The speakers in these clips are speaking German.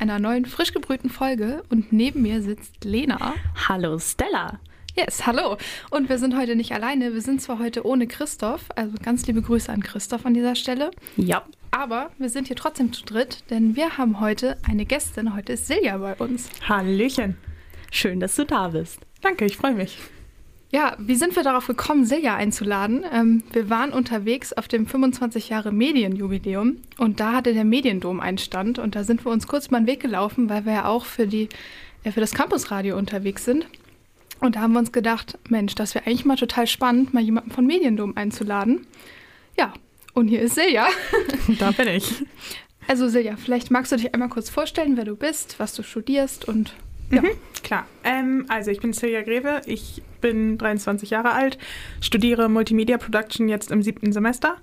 einer neuen frisch gebrühten Folge. Und neben mir sitzt Lena. Hallo Stella. Yes, hallo. Und wir sind heute nicht alleine. Wir sind zwar heute ohne Christoph, also ganz liebe Grüße an Christoph an dieser Stelle. Ja. Aber wir sind hier trotzdem zu dritt, denn wir haben heute eine Gästin. Heute ist Silja bei uns. Hallöchen. Schön, dass du da bist. Danke, ich freue mich. Ja, wie sind wir darauf gekommen, Silja einzuladen? Ähm, wir waren unterwegs auf dem 25 Jahre Medienjubiläum und da hatte der Mediendom einen Stand und da sind wir uns kurz mal den Weg gelaufen, weil wir ja auch für, die, äh, für das Campusradio unterwegs sind. Und da haben wir uns gedacht, Mensch, das wäre eigentlich mal total spannend, mal jemanden von Mediendom einzuladen. Ja, und hier ist Silja. Da bin ich. Also Silja, vielleicht magst du dich einmal kurz vorstellen, wer du bist, was du studierst und ja. Mhm, klar. Ähm, also ich bin Silja Greve, ich bin 23 Jahre alt, studiere Multimedia Production jetzt im siebten Semester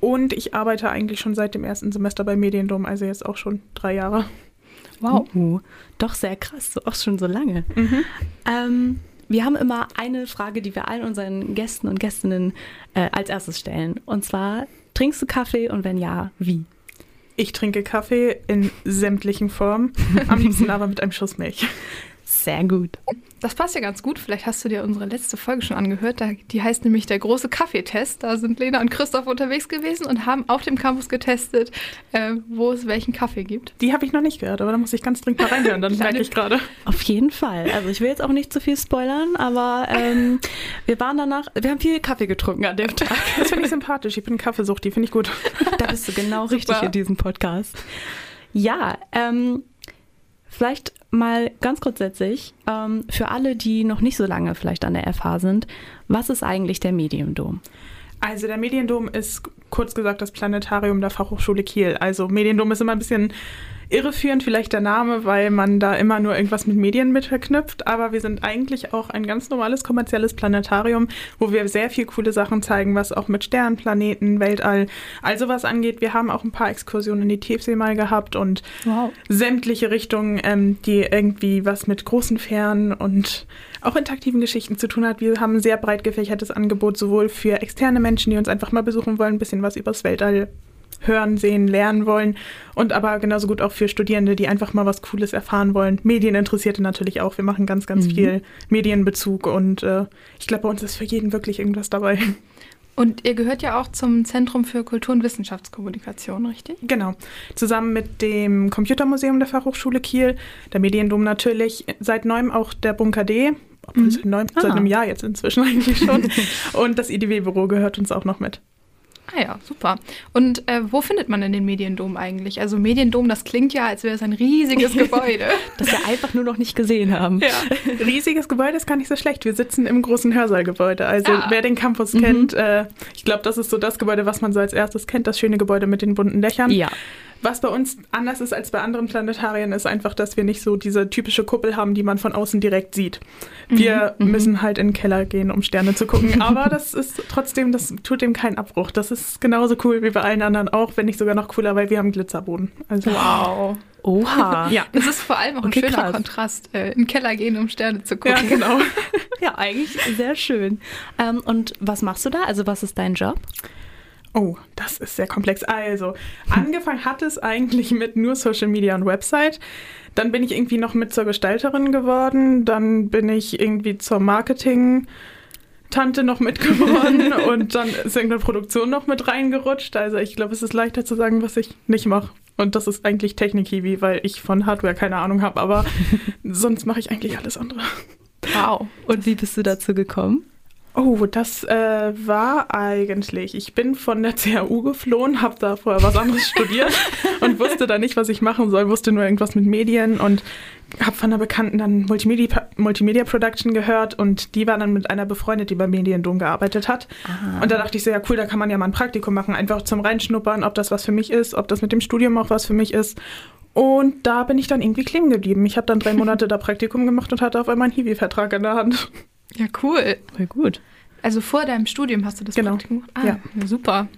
und ich arbeite eigentlich schon seit dem ersten Semester bei Mediendom, also jetzt auch schon drei Jahre. Wow, uh, doch sehr krass, auch schon so lange. Mhm. Ähm, wir haben immer eine Frage, die wir allen unseren Gästen und Gästinnen äh, als erstes stellen. Und zwar, trinkst du Kaffee und wenn ja, wie? Ich trinke Kaffee in sämtlichen Formen, am liebsten aber mit einem Schuss Milch. Sehr gut. Das passt ja ganz gut. Vielleicht hast du dir unsere letzte Folge schon angehört. Die heißt nämlich der große Kaffeetest. Da sind Lena und Christoph unterwegs gewesen und haben auf dem Campus getestet, äh, wo es welchen Kaffee gibt. Die habe ich noch nicht gehört, aber da muss ich ganz dringend mal reinhören. Dann merke ich gerade. Auf jeden Fall. Also ich will jetzt auch nicht zu viel spoilern, aber ähm, wir waren danach, wir haben viel Kaffee getrunken an dem Tag. Das finde ich sympathisch. Ich bin Kaffeesucht, die finde ich gut. Da bist du genau richtig in diesem Podcast. Ja, ähm, Vielleicht mal ganz grundsätzlich, ähm, für alle, die noch nicht so lange vielleicht an der FH sind, was ist eigentlich der Mediendom? Also der Mediendom ist kurz gesagt das Planetarium der Fachhochschule Kiel. Also Mediendom ist immer ein bisschen irreführend vielleicht der Name, weil man da immer nur irgendwas mit Medien mit verknüpft. Aber wir sind eigentlich auch ein ganz normales kommerzielles Planetarium, wo wir sehr viel coole Sachen zeigen, was auch mit Sternen, Planeten, Weltall, also was angeht. Wir haben auch ein paar Exkursionen in die Tiefsee mal gehabt und wow. sämtliche Richtungen, ähm, die irgendwie was mit großen Fernen und auch interaktiven Geschichten zu tun hat. Wir haben ein sehr breit gefächertes Angebot, sowohl für externe Menschen, die uns einfach mal besuchen wollen, ein bisschen was übers Weltall hören, sehen, lernen wollen und aber genauso gut auch für Studierende, die einfach mal was Cooles erfahren wollen. Medieninteressierte natürlich auch. Wir machen ganz, ganz mhm. viel Medienbezug und äh, ich glaube, bei uns ist für jeden wirklich irgendwas dabei. Und ihr gehört ja auch zum Zentrum für Kultur- und Wissenschaftskommunikation, richtig? Genau. Zusammen mit dem Computermuseum der Fachhochschule Kiel, der Mediendom natürlich, seit neuem auch der Bunker D, mhm. seit, neun, ah. seit einem Jahr jetzt inzwischen eigentlich schon. und das IDW-Büro gehört uns auch noch mit. Ah ja, super. Und äh, wo findet man denn den Mediendom eigentlich? Also Mediendom, das klingt ja, als wäre es ein riesiges Gebäude. das wir einfach nur noch nicht gesehen haben. Ja. Riesiges Gebäude ist gar nicht so schlecht. Wir sitzen im großen Hörsaalgebäude. Also ah. wer den Campus mhm. kennt, äh, ich glaube, das ist so das Gebäude, was man so als erstes kennt, das schöne Gebäude mit den bunten Dächern. Ja. Was bei uns anders ist als bei anderen Planetarien, ist einfach, dass wir nicht so diese typische Kuppel haben, die man von außen direkt sieht. Wir mhm. mhm. müssen halt in den Keller gehen, um Sterne zu gucken. Aber das ist trotzdem, das tut dem keinen Abbruch. Das ist genauso cool wie bei allen anderen auch, wenn nicht sogar noch cooler, weil wir haben Glitzerboden. Also wow. Oha. Ja, das ist vor allem auch okay, ein schöner krass. Kontrast, äh, in den Keller gehen, um Sterne zu gucken. Ja, genau. ja, eigentlich sehr schön. Ähm, und was machst du da? Also was ist dein Job? Oh, das ist sehr komplex. Also, angefangen hat es eigentlich mit nur Social Media und Website. Dann bin ich irgendwie noch mit zur Gestalterin geworden. Dann bin ich irgendwie zur Marketing. Tante noch mitgeworden und dann ist irgendeine Produktion noch mit reingerutscht. Also ich glaube, es ist leichter zu sagen, was ich nicht mache. Und das ist eigentlich Technik-Hiwi, weil ich von Hardware keine Ahnung habe, aber sonst mache ich eigentlich alles andere. Wow. Und wie bist du dazu gekommen? Oh, das äh, war eigentlich, ich bin von der CAU geflohen, habe da vorher was anderes studiert und wusste da nicht, was ich machen soll, wusste nur irgendwas mit Medien und habe von einer Bekannten dann Multimedia, Multimedia Production gehört und die war dann mit einer befreundet, die beim Mediendom gearbeitet hat. Aha. Und da dachte ich so, ja cool, da kann man ja mal ein Praktikum machen, einfach zum Reinschnuppern, ob das was für mich ist, ob das mit dem Studium auch was für mich ist. Und da bin ich dann irgendwie kleben geblieben. Ich habe dann drei Monate da Praktikum gemacht und hatte auf einmal einen Hiwi-Vertrag in der Hand. Ja, cool. Voll gut. Also vor deinem Studium hast du das Genau. Gemacht? Ah, Ja. ja. Super.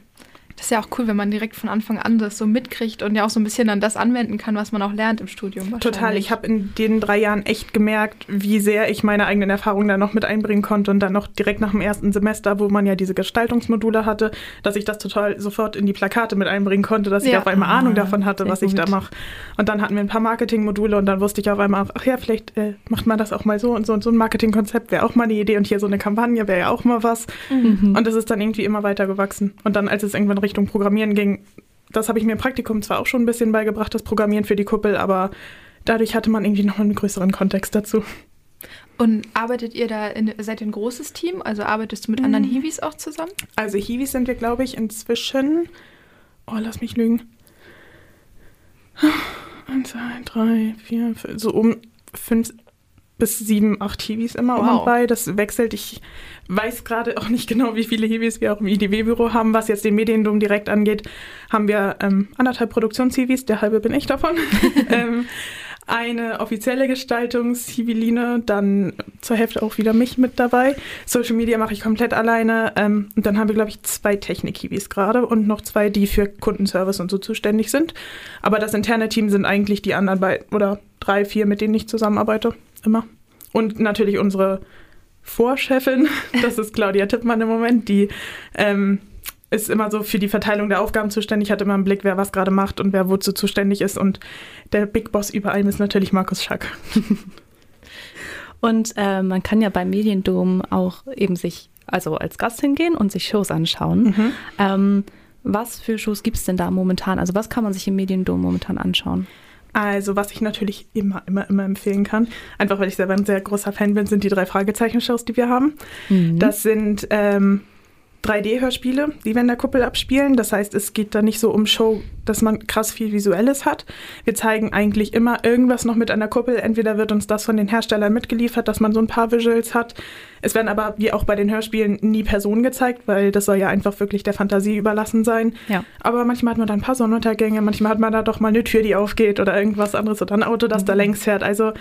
Das ist ja auch cool, wenn man direkt von Anfang an das so mitkriegt und ja auch so ein bisschen dann das anwenden kann, was man auch lernt im Studium. Total. Ich habe in den drei Jahren echt gemerkt, wie sehr ich meine eigenen Erfahrungen da noch mit einbringen konnte und dann noch direkt nach dem ersten Semester, wo man ja diese Gestaltungsmodule hatte, dass ich das total sofort in die Plakate mit einbringen konnte, dass ich Ja. auf einmal Ah, Ahnung davon hatte, was ich da gut. mache. Und dann hatten wir ein paar Marketingmodule und dann wusste ich auf einmal, ach ja, vielleicht äh, macht man das auch mal so und so und so ein Marketingkonzept wäre auch mal eine Idee und hier so eine Kampagne wäre ja auch mal was. Mhm. Und das ist dann irgendwie immer weiter gewachsen. Und dann, als es irgendwann Richtung Programmieren ging, das habe ich mir im Praktikum zwar auch schon ein bisschen beigebracht, das Programmieren für die Kuppel, aber dadurch hatte man irgendwie noch einen größeren Kontext dazu. Und arbeitet ihr da, in, seid ihr ein großes Team? Also arbeitest du mit anderen Hiwis auch zusammen? Also Hiwis sind wir, glaube ich, inzwischen, oh, lass mich lügen, eins, zwei, drei, vier, fünf, so um fünf bis sieben, acht Hiwis immer Wow. und bei. Das wechselt. Ich weiß gerade auch nicht genau, wie viele Hiwis wir auch im IDW-Büro haben. Was jetzt den Mediendom direkt angeht, haben wir ähm, anderthalb Produktions-Hiwis, der halbe bin ich davon. ähm, eine offizielle Gestaltungs-Hiwiline, dann zur Hälfte auch wieder mich mit dabei. Social Media mache ich komplett alleine. Ähm, und dann haben wir, glaube ich, zwei Technik-Hiwis gerade und noch zwei, die für Kundenservice und so zuständig sind. Aber das interne Team sind eigentlich die anderen beiden oder drei, vier, mit denen ich zusammenarbeite. Immer. Und natürlich unsere Vorchefin, das ist Claudia Tippmann im Moment, die ähm, ist immer so für die Verteilung der Aufgaben zuständig, hat immer im Blick, wer was gerade macht und wer wozu zuständig ist. Und der Big Boss über allem ist natürlich Markus Schack. Und äh, man kann ja beim Mediendom auch eben sich, also als Gast hingehen und sich Shows anschauen. Ähm, was für Shows gibt es denn da momentan? Also was kann man sich im Mediendom momentan anschauen? Also, was ich natürlich immer, immer, immer empfehlen kann, einfach weil ich selber ein sehr großer Fan bin, sind die drei Fragezeichen-Shows, die wir haben. Mhm. Das sind ähm, 3D-Hörspiele, die wir in der Kuppel abspielen. Das heißt, es geht da nicht so um Show, dass man krass viel Visuelles hat. Wir zeigen eigentlich immer irgendwas noch mit an der Kuppel. Entweder wird uns das von den Herstellern mitgeliefert, dass man so ein paar Visuals hat. Es werden aber, wie auch bei den Hörspielen, nie Personen gezeigt, weil das soll ja einfach wirklich der Fantasie überlassen sein. Ja. Aber manchmal hat man da ein paar Sonnenuntergänge, manchmal hat man da doch mal eine Tür, die aufgeht oder irgendwas anderes oder ein Auto, das Mhm. da längs fährt. Also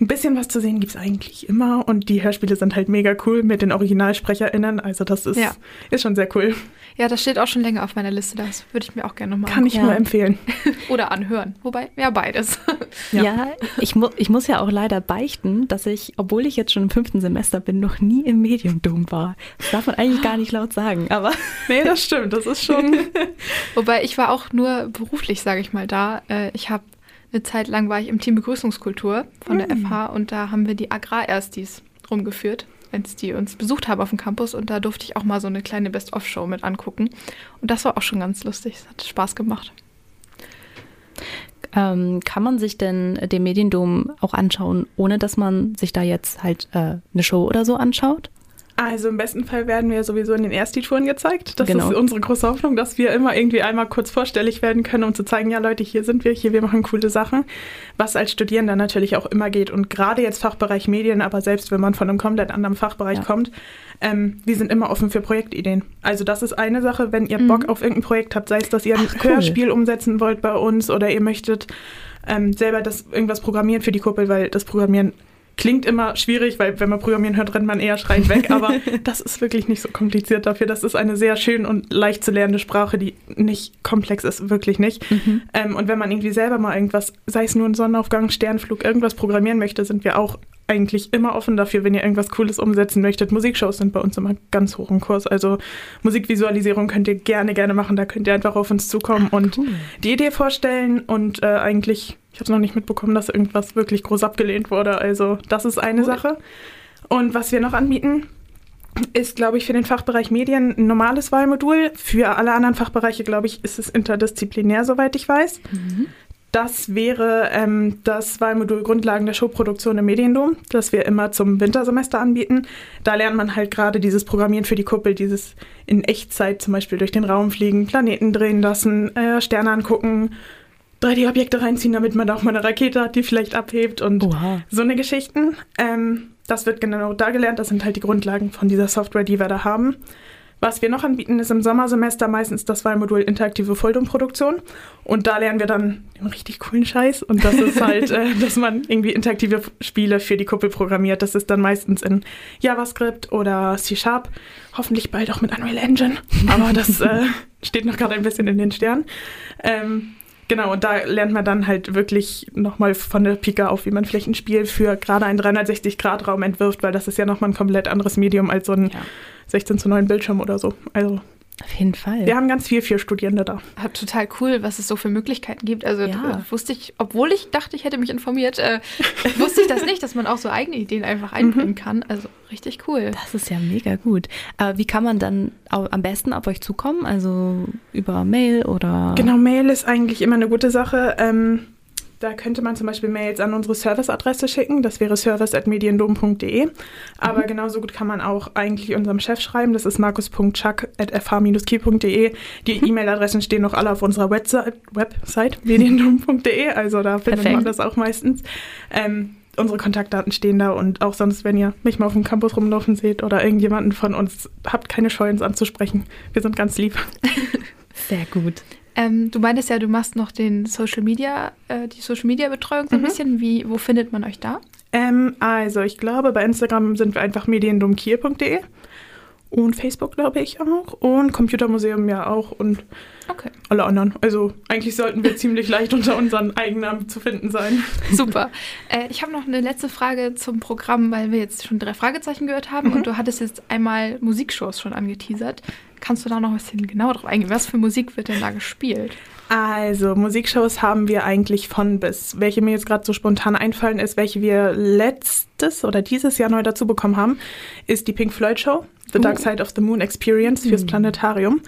ein bisschen was zu sehen gibt es eigentlich immer und die Hörspiele sind halt mega cool mit den OriginalsprecherInnen. Also das ist, Ja. ist schon sehr cool. Ja, das steht auch schon länger auf meiner Liste. Das würde ich mir auch gerne nochmal Kann ich Ja. nur empfehlen. Oder anhören. Wobei, ja, beides. Ja, Ja. ich, mu ich muss ja auch leider beichten, dass ich, obwohl ich jetzt schon im fünften Semester bin, noch nie im Mediendom war. Das darf man eigentlich gar nicht laut sagen, aber Nee, das stimmt. Das ist schon. Wobei ich war auch nur beruflich, sage ich mal, da. Äh, Ich habe eine Zeit lang war ich im Team Begrüßungskultur von der FH und da haben wir die Agrarerstis rumgeführt, als die uns besucht haben auf dem Campus und da durfte ich auch mal so eine kleine Best-of-Show mit angucken und das war auch schon ganz lustig. Es hat Spaß gemacht. ähm, kann man sich denn den Mediendom auch anschauen, ohne dass man sich da jetzt halt äh, eine Show oder so anschaut? Also im besten Fall werden wir sowieso in den Ersti-Touren gezeigt. Das Genau. ist unsere große Hoffnung, dass wir immer irgendwie einmal kurz vorstellig werden können, um zu zeigen, ja Leute, hier sind wir, hier, wir machen coole Sachen. Was als Studierender natürlich auch immer geht. Und gerade jetzt Fachbereich Medien, aber selbst wenn man von einem komplett anderen Fachbereich Ja. kommt, ähm, wir sind immer offen für Projektideen. Also das ist eine Sache, wenn ihr Mhm. Bock auf irgendein Projekt habt, sei es, dass ihr ein Ach, cool. Hörspiel umsetzen wollt bei uns oder ihr möchtet ähm, selber das irgendwas programmieren für die Kuppel, weil das Programmieren klingt immer schwierig, weil wenn man Programmieren hört, rennt man eher schreiend weg, aber das ist wirklich nicht so kompliziert dafür. Das ist eine sehr schön und leicht zu lernende Sprache, die nicht komplex ist, wirklich nicht. Mhm. Ähm, und wenn man irgendwie selber mal irgendwas, sei es nur ein Sonnenaufgang, Sternflug, irgendwas programmieren möchte, sind wir auch eigentlich immer offen dafür, wenn ihr irgendwas Cooles umsetzen möchtet. Musikshows sind bei uns immer ganz hoch im Kurs. Also Musikvisualisierung könnt ihr gerne, gerne machen. Da könnt ihr einfach auf uns zukommen und Cool. die Idee vorstellen und äh, eigentlich, ich habe noch nicht mitbekommen, dass irgendwas wirklich groß abgelehnt wurde. Also das ist eine Cool. Sache. Und was wir noch anbieten, ist, glaube ich, für den Fachbereich Medien ein normales Wahlmodul. Für alle anderen Fachbereiche, glaube ich, ist es interdisziplinär, soweit ich weiß. Das wäre ähm, das Wahlmodul Grundlagen der Showproduktion im Mediendom, das wir immer zum Wintersemester anbieten. Da lernt man halt gerade dieses Programmieren für die Kuppel, dieses in Echtzeit zum Beispiel durch den Raum fliegen, Planeten drehen lassen, äh, Sterne angucken, 3D-Objekte reinziehen, damit man da auch mal eine Rakete hat, die vielleicht abhebt und Oha. so eine Geschichten. Ähm, das wird genau da gelernt. Das sind halt die Grundlagen von dieser Software, die wir da haben. Was wir noch anbieten, ist im Sommersemester meistens das Wahlmodul Interaktive Foldumproduktion. Und da lernen wir dann den richtig coolen Scheiß. Und das ist halt, äh, dass man irgendwie interaktive Spiele für die Kuppel programmiert. Das ist dann meistens in JavaScript oder C-Sharp. Hoffentlich bald auch mit Unreal Engine. Aber das äh, steht noch gerade ein bisschen in den Sternen. Ähm, Genau, und da lernt man dann halt wirklich nochmal von der Pika auf, wie man vielleicht ein Spiel für gerade einen 360-Grad-Raum entwirft, weil das ist ja nochmal ein komplett anderes Medium als so ein ja. 16 zu 9 Bildschirm oder so. Also auf jeden Fall. Wir haben ganz viel für Studierende da. Total cool, was es so für Möglichkeiten gibt. Also ja. wusste ich, obwohl ich dachte, ich hätte mich informiert, äh, wusste ich das nicht, dass man auch so eigene Ideen einfach einbringen mhm. kann. Also richtig cool. Das ist ja mega gut. Aber wie kann man dann am besten auf euch zukommen? Also über Mail oder? Genau, Mail ist eigentlich immer eine gute Sache. Ähm, da könnte man zum Beispiel Mails an unsere Serviceadresse schicken. Das wäre service.mediendom.de. Aber mhm. genauso gut kann man auch eigentlich unserem Chef schreiben. Das ist markus.chuck.fh-key.de. Die mhm. E-Mail-Adressen stehen noch alle auf unserer Website, Website mediendom.de. Also da findet Perfekt. man das auch meistens. Ähm, unsere Kontaktdaten stehen da und auch sonst, wenn ihr mich mal auf dem Campus rumlaufen seht oder irgendjemanden von uns, habt keine Scheu, uns anzusprechen. Wir sind ganz lieb. Sehr gut. Ähm, du meintest ja, du machst noch den Social Media, äh, die Social Media Betreuung so ein mhm. bisschen. Wie, wo findet man euch da? Ähm, also ich glaube, bei Instagram sind wir einfach mediendomkier.de und Facebook glaube ich auch und Computermuseum ja auch und okay. alle anderen. Also eigentlich sollten wir ziemlich leicht unter unseren Eigennamen zu finden sein. Super. Äh, ich habe noch eine letzte Frage zum Programm, weil wir jetzt schon drei Fragezeichen gehört haben mhm. und du hattest jetzt einmal Musikshows schon angeteasert. Kannst du da noch ein bisschen genauer drauf eingehen? Was für Musik wird denn da gespielt? Also, Musikshows haben wir eigentlich von bis. Welche mir jetzt gerade so spontan einfallen, ist, welche wir letztes oder dieses Jahr neu dazu bekommen haben, ist die Pink Floyd Show, The Dark oh. Side of the Moon Experience fürs mhm. Planetarium.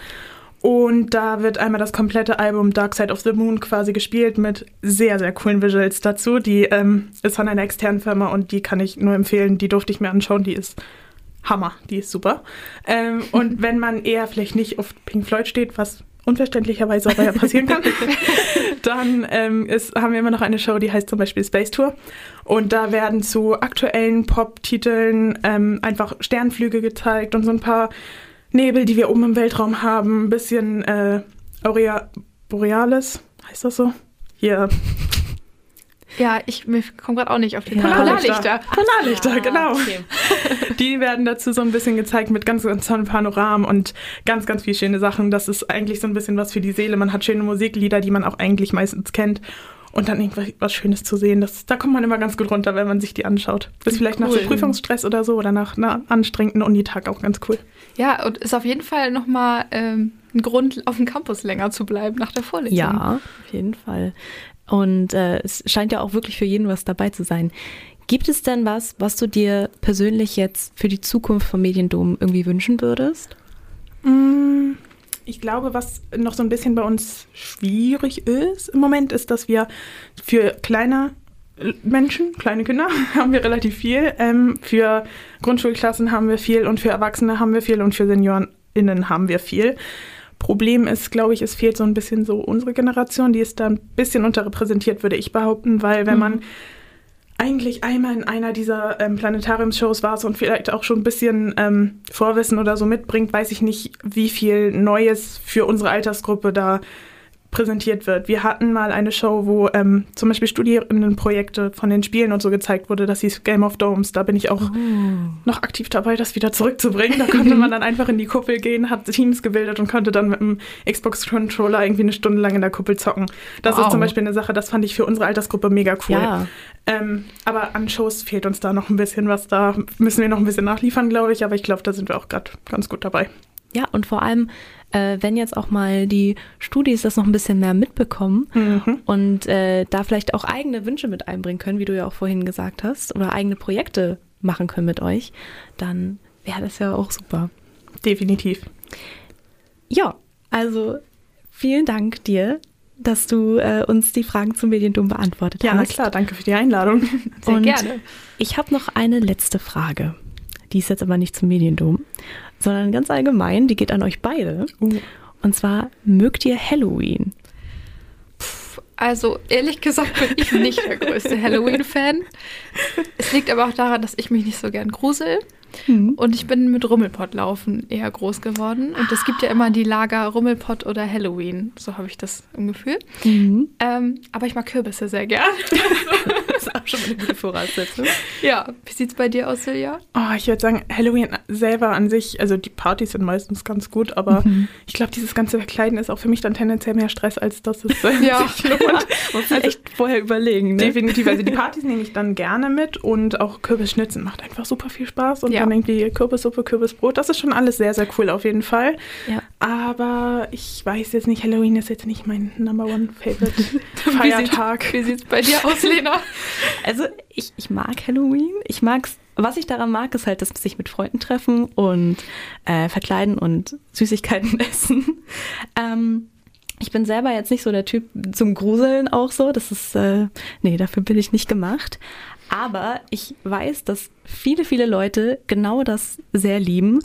Und da wird einmal das komplette Album Dark Side of the Moon quasi gespielt mit sehr, sehr coolen Visuals dazu. Die ähm, ist von einer externen Firma und die kann ich nur empfehlen. Die durfte ich mir anschauen. Die ist Hammer, die ist super. Ähm, und wenn man eher vielleicht nicht auf Pink Floyd steht, was unverständlicherweise aber ja passieren kann, dann ähm, ist, haben wir immer noch eine Show, die heißt zum Beispiel Space Tour. Und da werden zu aktuellen Pop-Titeln ähm, einfach Sternflüge gezeigt und so ein paar Nebel, die wir oben im Weltraum haben. Ein bisschen äh, Aurea Borealis, heißt das so? Hier, ja, ich komme gerade auch nicht auf die ja. Polarlichter. Polarlichter, ah, genau. Okay. Die werden dazu so ein bisschen gezeigt mit ganz, ganz tollen Panoramen und ganz, ganz viele schöne Sachen. Das ist eigentlich so ein bisschen was für die Seele. Man hat schöne Musiklieder, die man auch eigentlich meistens kennt. Und dann irgendwas Schönes zu sehen, das, da kommt man immer ganz gut runter, wenn man sich die anschaut. Ist vielleicht cool. nach so Prüfungsstress oder so oder nach einer anstrengenden Unitag auch ganz cool. Ja, und ist auf jeden Fall nochmal ähm, ein Grund, auf dem Campus länger zu bleiben nach der Vorlesung. Ja, auf jeden Fall. Und äh, es scheint ja auch wirklich für jeden was dabei zu sein. Gibt es denn was, was du dir persönlich jetzt für die Zukunft vom Mediendom irgendwie wünschen würdest? Mm, ich glaube, was noch so ein bisschen bei uns schwierig ist im Moment, ist, dass wir für kleine Menschen, kleine Kinder, haben wir relativ viel. Ähm, für Grundschulklassen haben wir viel und für Erwachsene haben wir viel und für SeniorInnen haben wir viel. Problem ist, glaube ich, es fehlt so ein bisschen so unsere Generation, die ist da ein bisschen unterrepräsentiert, würde ich behaupten, weil wenn mhm. man eigentlich einmal in einer dieser ähm, Planetariumsshows war und vielleicht auch schon ein bisschen ähm, Vorwissen oder so mitbringt, weiß ich nicht, wie viel Neues für unsere Altersgruppe da präsentiert wird. Wir hatten mal eine Show, wo ähm, zum Beispiel Studierendenprojekte von den Spielen und so gezeigt wurde. Das hieß Game of Domes. Da bin ich auch oh. noch aktiv dabei, das wieder zurückzubringen. Da konnte man dann einfach in die Kuppel gehen, hat Teams gebildet und konnte dann mit dem Xbox-Controller irgendwie eine Stunde lang in der Kuppel zocken. Das wow. ist zum Beispiel eine Sache, das fand ich für unsere Altersgruppe mega cool. Ja. Ähm, aber an Shows fehlt uns da noch ein bisschen was. Da müssen wir noch ein bisschen nachliefern, glaube ich. Aber ich glaube, da sind wir auch gerade ganz gut dabei. Ja, und vor allem äh, wenn jetzt auch mal die Studis das noch ein bisschen mehr mitbekommen mhm. und äh, da vielleicht auch eigene Wünsche mit einbringen können, wie du ja auch vorhin gesagt hast, oder eigene Projekte machen können mit euch, dann wäre das ja auch super. Definitiv. Ja, also vielen Dank dir, dass du äh, uns die Fragen zum Mediendom beantwortet ja, hast. Ja, na klar, danke für die Einladung. Sehr Und gerne. Ich habe noch eine letzte Frage. Die ist jetzt aber nicht zum Mediendom, sondern ganz allgemein, die geht an euch beide. Uh. Und zwar, mögt ihr Halloween? Also ehrlich gesagt bin ich nicht der größte Halloween-Fan. Es liegt aber auch daran, dass ich mich nicht so gern grusel. Mhm. Und ich bin mit Rummelpott-Laufen eher groß geworden. Und es gibt ja immer die Lager Rummelpott oder Halloween. So habe ich das im Gefühl. Mhm. Ähm, aber ich mag Kürbisse sehr gern. das ist auch schon mal eine gute Voraussetzung. Ja, wie sieht es bei dir aus, Silja? Oh, ich würde sagen, Halloween selber an sich, also die Partys sind meistens ganz gut, aber mhm. ich glaube, dieses ganze Verkleiden ist auch für mich dann tendenziell mehr Stress, als dass es äh, ja. sich lohnt. Muss also, echt vorher überlegen. Ne? Definitiv. Also die Partys nehme ich dann gerne mit und auch Kürbisschnitzen macht einfach super viel Spaß und ja. Dann irgendwie Kürbissuppe, Kürbisbrot. Das ist schon alles sehr, sehr cool auf jeden Fall. Ja. Aber ich weiß jetzt nicht, Halloween ist jetzt nicht mein Number One Favorite Feiertag. Wie sieht es bei dir aus, Lena? Also ich, ich mag Halloween. Ich mag's. Was ich daran mag, ist halt, dass sich mit Freunden treffen und äh, verkleiden und Süßigkeiten essen. Ähm, ich bin selber jetzt nicht so der Typ zum Gruseln auch so. Das ist, äh, nee, dafür bin ich nicht gemacht. Aber ich weiß, dass viele, viele Leute genau das sehr lieben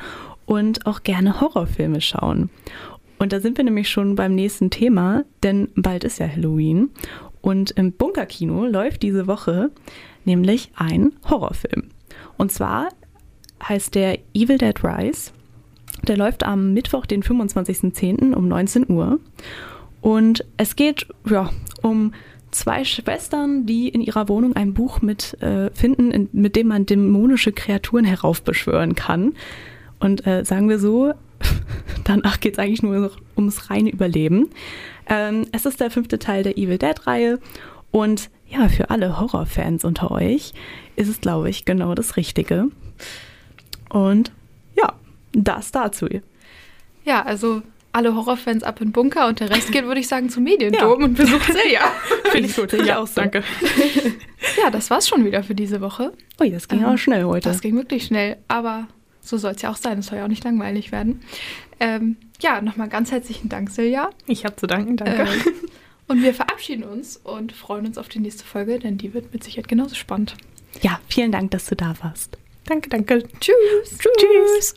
und auch gerne Horrorfilme schauen. Und da sind wir nämlich schon beim nächsten Thema, denn bald ist ja Halloween. Und im Bunkerkino läuft diese Woche nämlich ein Horrorfilm. Und zwar heißt der Evil Dead Rise. Der läuft am Mittwoch, den 25.10. um 19 Uhr. Und es geht ja, um zwei Schwestern, die in ihrer Wohnung ein Buch mit äh, finden, in, mit dem man dämonische Kreaturen heraufbeschwören kann. Und äh, sagen wir so, danach geht es eigentlich nur noch ums reine Überleben. Ähm, es ist der fünfte Teil der Evil Dead-Reihe und ja, für alle Horrorfans unter euch ist es, glaube ich, genau das Richtige. Und ja, das dazu. Ja, also alle Horrorfans ab in den Bunker und der Rest geht, würde ich sagen, zum Mediendom ja. und besucht Silja. Finde ich gut. Ja, auch so. Danke. ja, das war's schon wieder für diese Woche. Ui, das ging ähm, auch schnell heute. Das ging wirklich schnell, aber so soll es ja auch sein. Es soll ja auch nicht langweilig werden. Ähm, ja, nochmal ganz herzlichen Dank, Silja. Ich habe zu danken, danke. Ähm, und wir verabschieden uns und freuen uns auf die nächste Folge, denn die wird mit Sicherheit genauso spannend. Ja, vielen Dank, dass du da warst. Danke, danke. Tschüss. Tschüss. Tschüss.